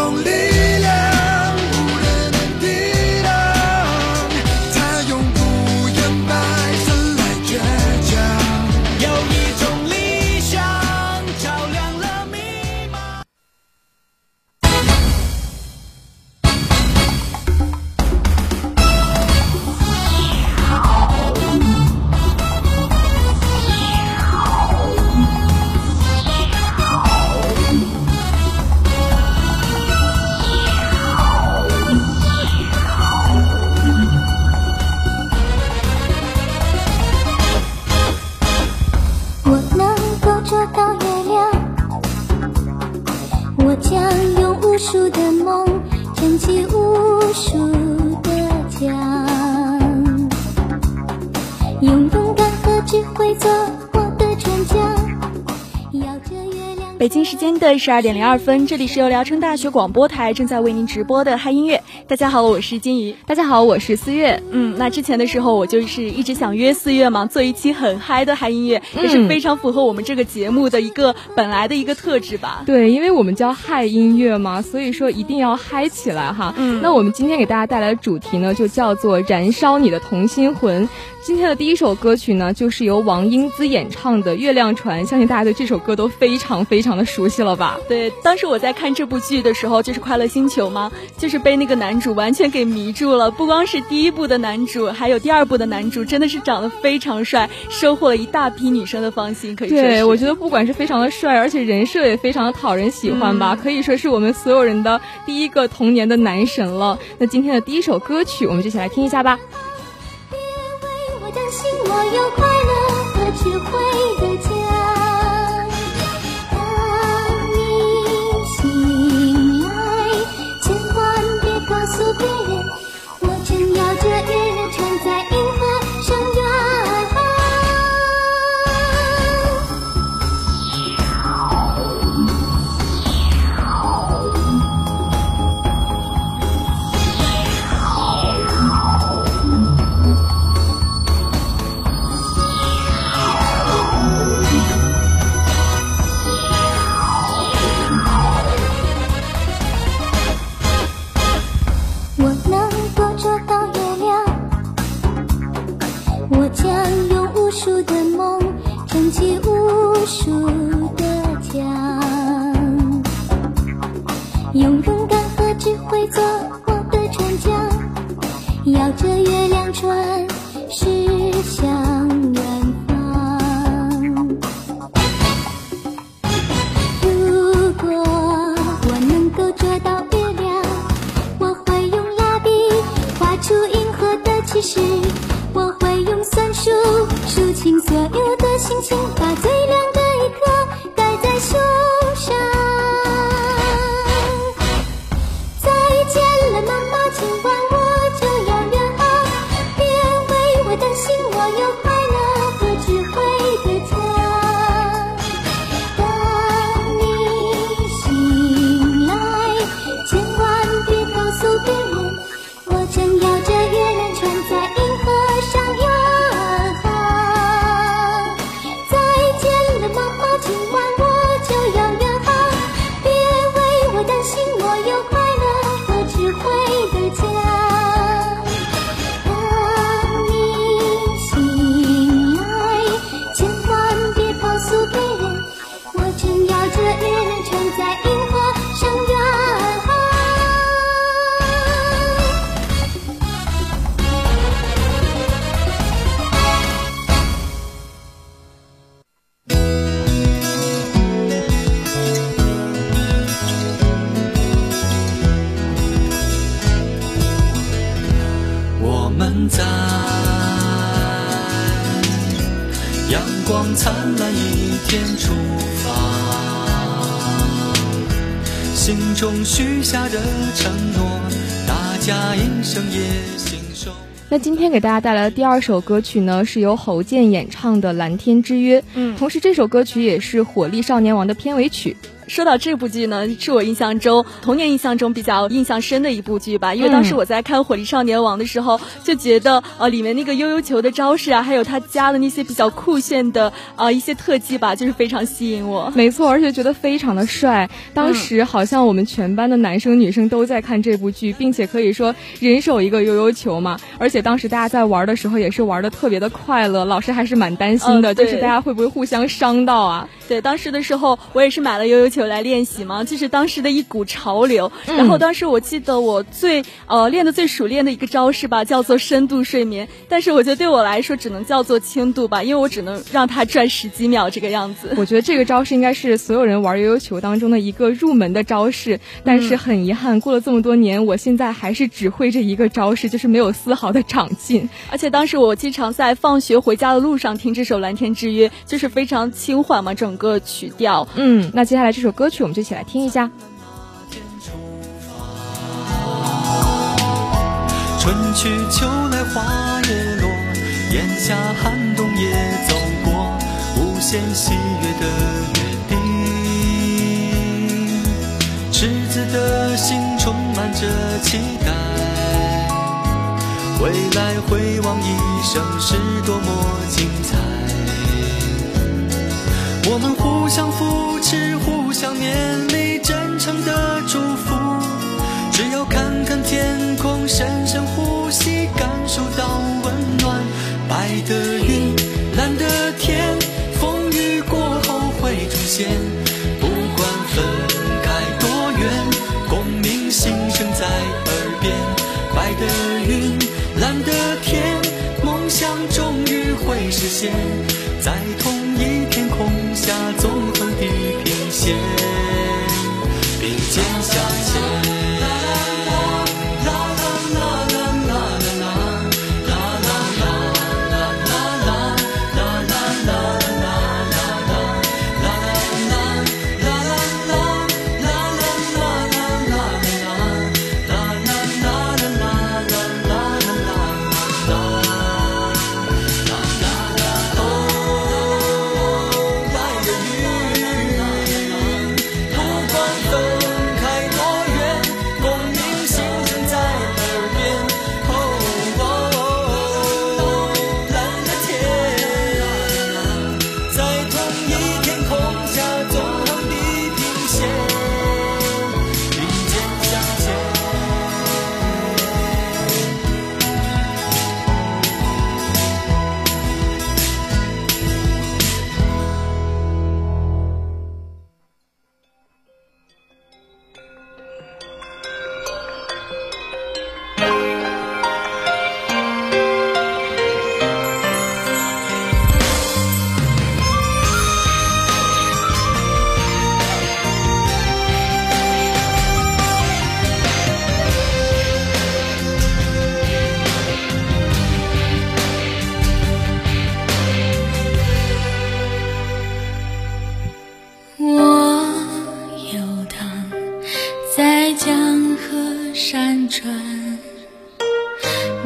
有十二点零二分，这里是由聊城大学广播台正在为您直播的嗨音乐。大家好，我是金怡。大家好，我是四月。嗯，那之前的时候，我就是一直想约四月嘛，做一期很嗨的嗨音乐，也是非常符合我们这个节目的一个本来的一个特质吧。对，因为我们叫嗨音乐嘛，所以说一定要嗨起来哈。嗯，那我们今天给大家带来的主题呢，就叫做燃烧你的童心魂。今天的第一首歌曲呢，就是由王英姿演唱的《月亮船》，相信大家对这首歌都非常非常的熟悉了吧？对，当时我在看这部剧的时候，就是《快乐星球》吗？就是被那个男主完全给迷住了。不光是第一部的男主，还有第二部的男主，真的是长得非常帅，收获了一大批女生的芳心。可以说，对我觉得不管是非常的帅，而且人设也非常的讨人喜欢吧，可以说是我们所有人的第一个童年的男神了。那今天的第一首歌曲，我们就一起来听一下吧。我有快乐和智慧的想用无数的梦撑起无数的桨用勇敢和智慧做我的船桨摇着月亮船驶向光灿烂一天出发，心中许下的承诺，大家一生也信守。那今天给大家带来的第二首歌曲呢，是由侯健演唱的《蓝天之约》。嗯，同时这首歌曲也是《火力少年王》的片尾曲。说到这部剧呢，是我印象中童年印象中比较印象深的一部剧吧。因为当时我在看《火力少年王》的时候，就觉得呃里面那个悠悠球的招式啊，还有他加的那些比较酷炫的啊一些特技吧，就是非常吸引我。没错，而且觉得非常的帅。当时好像我们全班的男生女生都在看这部剧，并且可以说人手一个悠悠球嘛。而且当时大家在玩的时候也是玩的特别的快乐，老师还是蛮担心的，就是大家会不会互相伤到啊？对，当时的时候我也是买了悠悠球来练习嘛，就是当时的一股潮流。然后当时我记得我最呃练的最熟练的一个招式吧，叫做深度睡眠。但是我觉得对我来说只能叫做轻度吧，因为我只能让它转十几秒这个样子。我觉得这个招式应该是所有人玩悠悠球当中的一个入门的招式。但是很遗憾，过了这么多年，我现在还是只会这一个招式，就是没有丝毫的长进。而且当时我经常在放学回家的路上听这首《蓝天之约》，就是非常轻缓嘛，整。个曲调，嗯，那接下来这首歌曲我们就一起来听一下。春去秋来花叶落，炎夏寒冬也走过，无限喜悦的约定。赤子的心充满着期待，未来回望一生是多么精彩。我们互相扶持，互相勉励，真诚的祝福。只要看看天空，深深呼吸，感受到温暖。白的云，蓝的天，风雨过后会出现。不管分开多远，共鸣心声在耳边。白的云，终于会实现。在同一天空下，纵横地平线，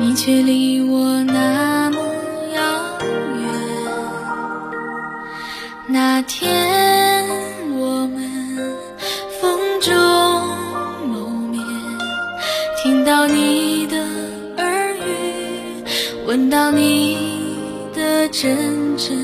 你却离我那么遥远那天我们风中谋面听到你的耳语闻到你的阵阵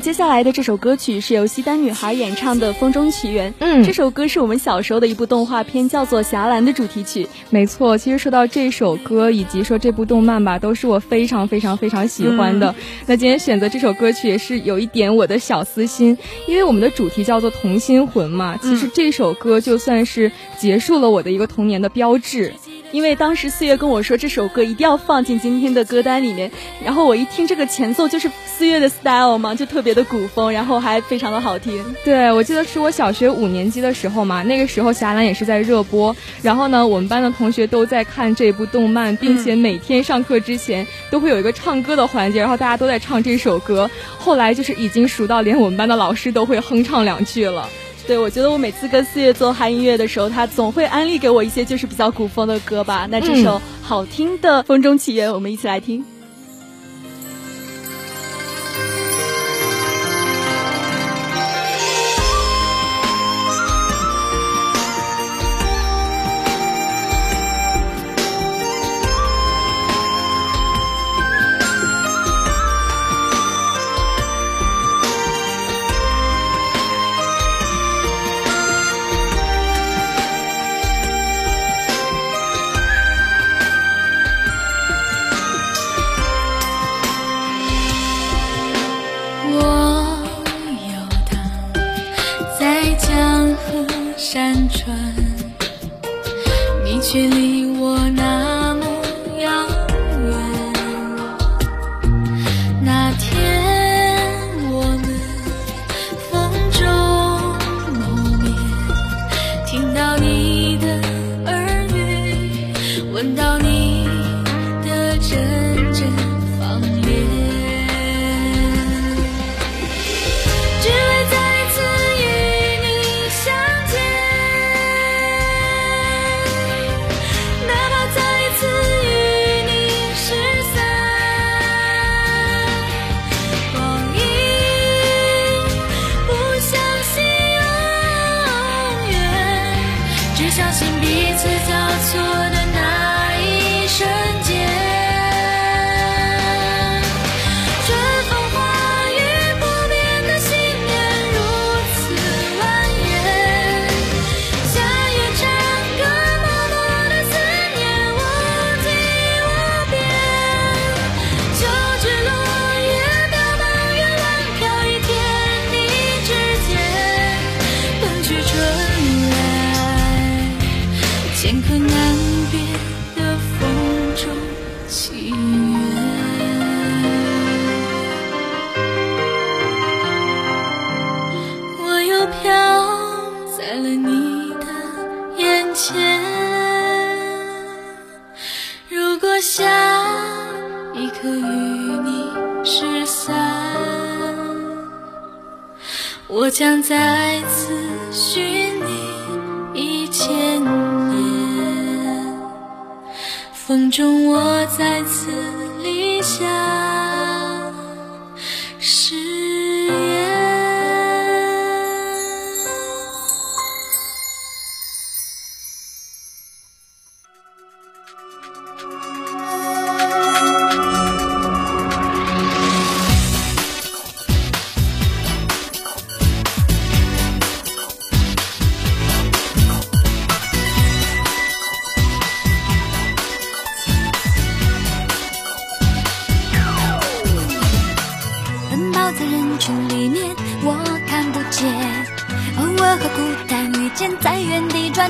接下来的这首歌曲是由西单女孩演唱的《风中奇缘》。嗯，这首歌是我们小时候的一部动画片，叫做《侠岚》的主题曲。没错，其实说到这首歌以及说这部动漫吧，都是我非常非常非常喜欢的。那今天选择这首歌曲也是有一点我的小私心，因为我们的主题叫做童心魂嘛。其实这首歌就算是结束了我的一个童年的标志。因为当时四月跟我说这首歌一定要放进今天的歌单里面，然后我一听这个前奏就是四月的 style 嘛，就特别的古风，然后还非常的好听。对，我记得是我小学五年级的时候嘛，那个时候侠岚也是在热播，然后呢，我们班的同学都在看这部动漫，并且每天上课之前都会有一个唱歌的环节，然后大家都在唱这首歌。后来就是已经熟到连我们班的老师都会哼唱两句了。对，我觉得我每次跟四月做嗨音乐的时候，他总会安利给我一些就是比较古风的歌吧。那这首好听的《风中起源》，我们一起来听。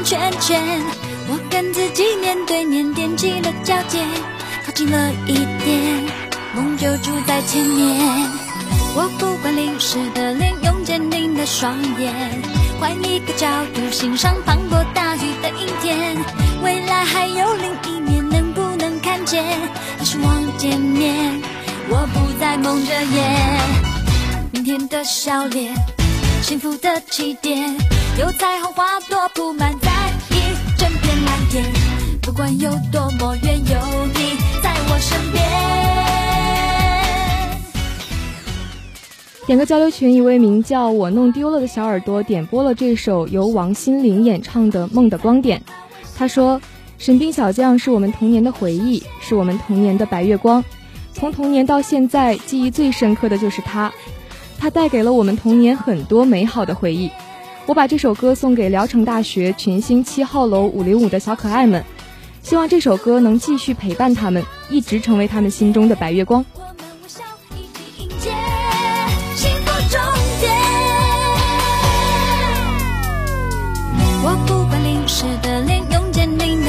圈圈，我跟自己面对面踮起了脚尖，靠近了一点，梦就住在前面。我不管淋湿的脸，用坚定的双眼，换一个角度欣赏磅礴大雨的阴天。未来还有另一面，能不能看见？还是望见面？我不再蒙着眼，明天的笑脸，幸福的起点，有彩虹花朵铺满在。天。不管有多么远，有你在我身边。点歌交流群，一位名叫我弄丢了的小耳朵点播了这首由王心凌演唱的《梦的光点》。他说：“神兵小将是我们童年的回忆，是我们童年的白月光。从童年到现在，记忆最深刻的就是他。他带给了我们童年很多美好的回忆。我把这首歌送给聊城大学群星七号楼五零五的小可爱们，希望这首歌能继续陪伴他们，一直成为他们心中的白月光。”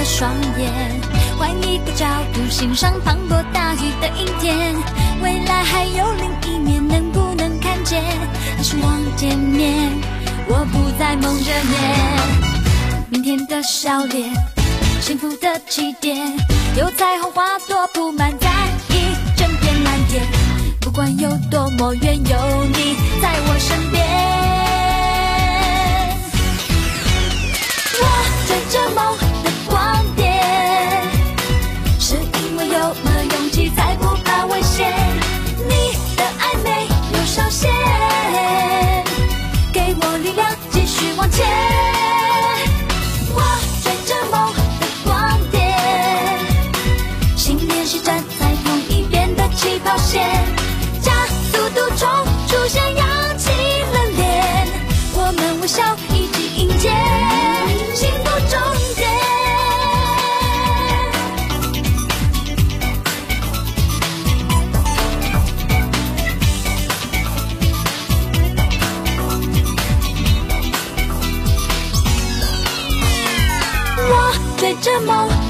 双眼，换一个角度欣赏磅礴大雨的阴天。未来还有另一面，能不能看见？还是望见面？我不再蒙着眼。明天的笑脸，幸福的起点，有彩虹花朵铺满在一整片蓝天。不管有多么远，有你在我身边。前我追着梦的光点信念是站在同一边的起跑线。梦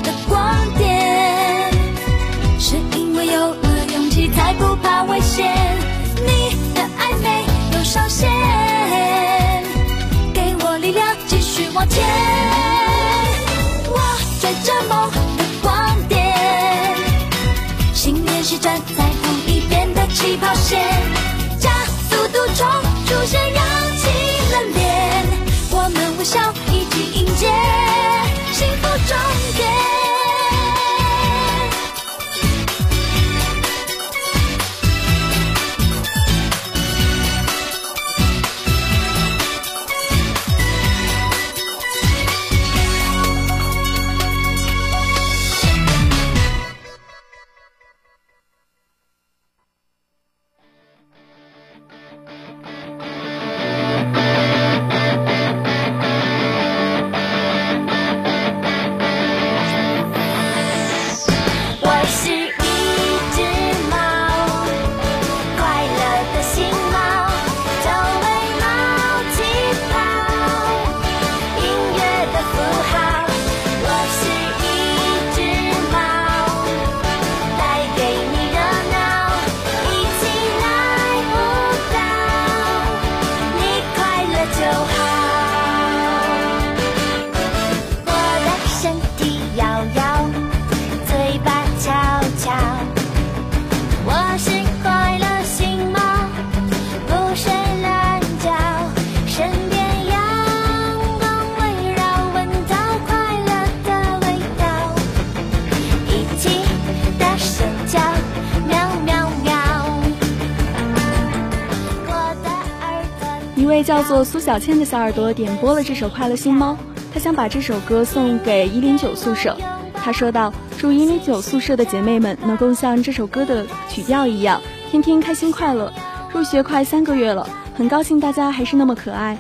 做苏小倩的小耳朵点播了这首《快乐星猫》，她想把这首歌送给一零九宿舍。她说道：“祝一零九宿舍的姐妹们能够像这首歌的曲调一样，天天开心快乐。入学快三个月了，很高兴大家还是那么可爱。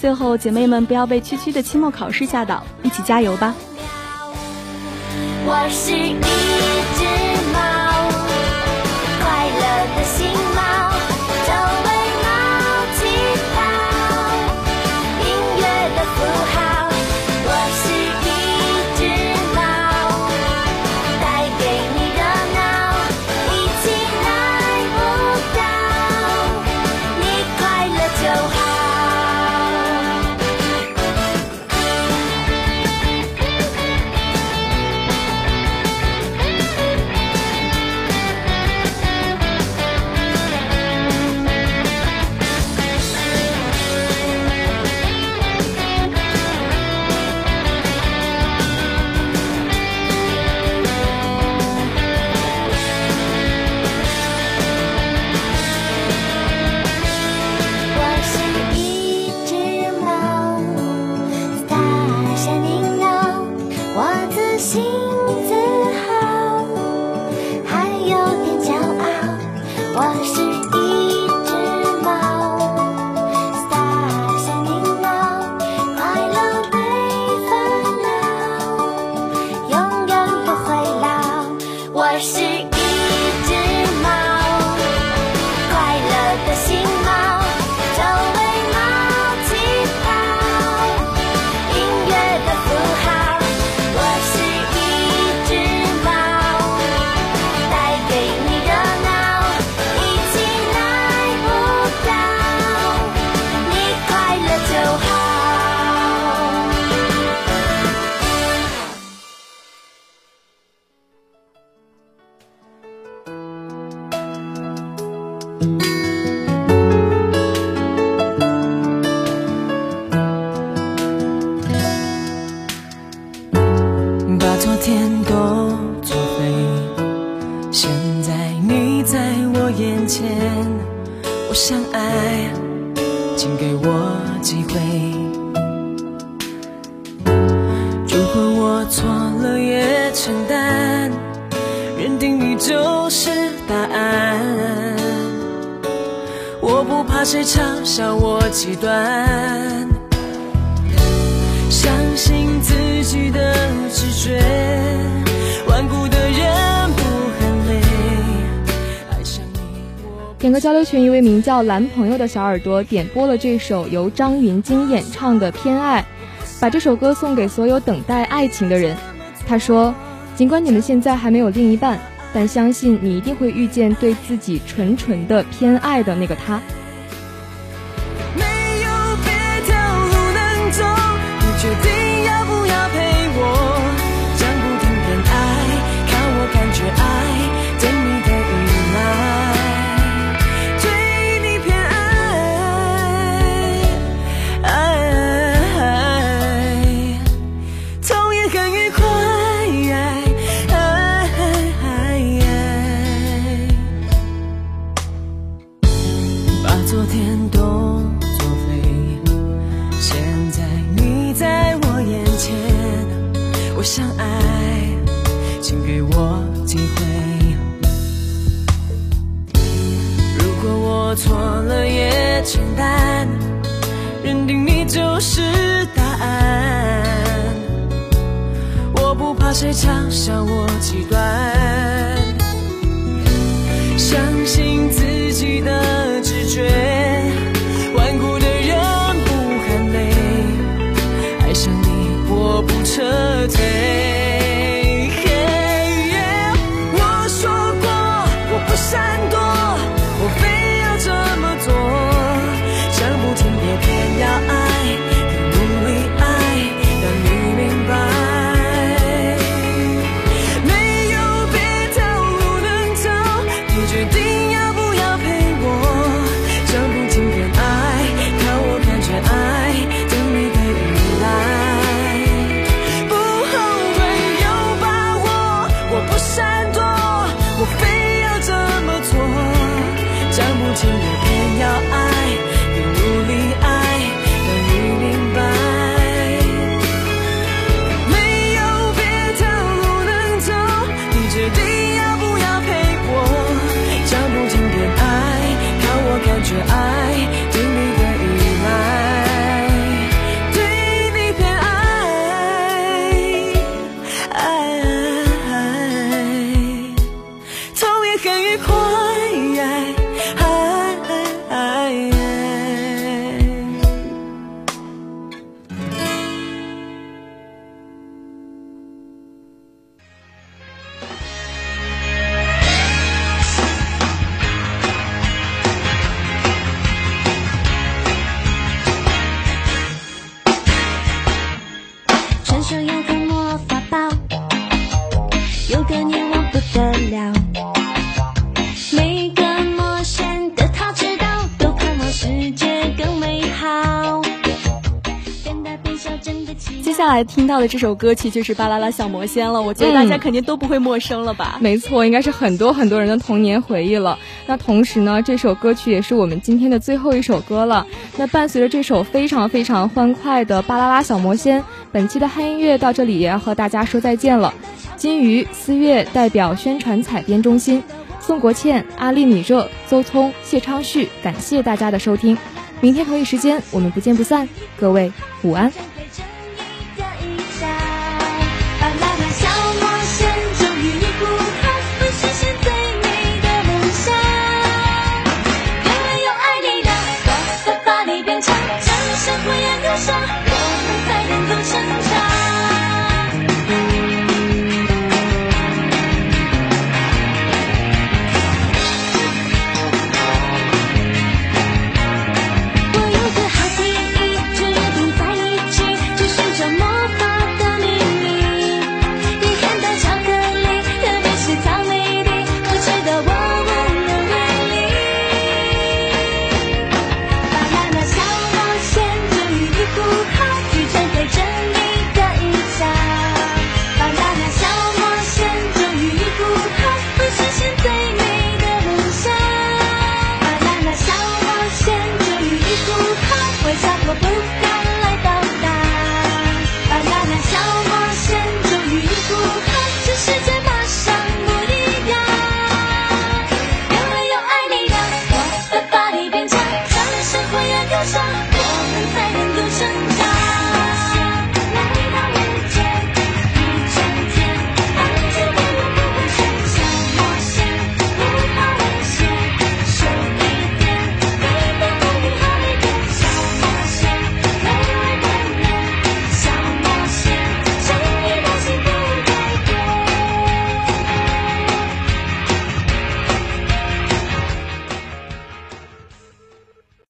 最后，姐妹们不要被区区的期末考试吓到，一起加油吧！”错了也承担，认定你就是答案。我不怕谁嘲笑我极端，相信自己的直觉。点个交流群一位名叫蓝朋友的小耳朵点播了这首由张芸京演唱的《偏爱》。把这首歌送给所有等待爱情的人。他说：“尽管你们现在还没有另一半，但相信你一定会遇见对自己纯纯的偏爱的那个他。”相信自己的传说有个魔法包，有个愿望不得了。下来听到的这首歌曲就是《巴啦啦小魔仙》了，我觉得大家肯定都不会陌生了吧？没错，应该是很多很多人的童年回忆了。那同时呢，这首歌曲也是我们今天的最后一首歌了。那伴随着这首非常非常欢快的《巴啦啦小魔仙》，本期的嗨音乐到这里也要和大家说再见了。金鱼、思月代表宣传采编中心，宋国倩、阿丽米热、邹聪、谢昌旭，感谢大家的收听。明天同一时间我们不见不散。各位午安。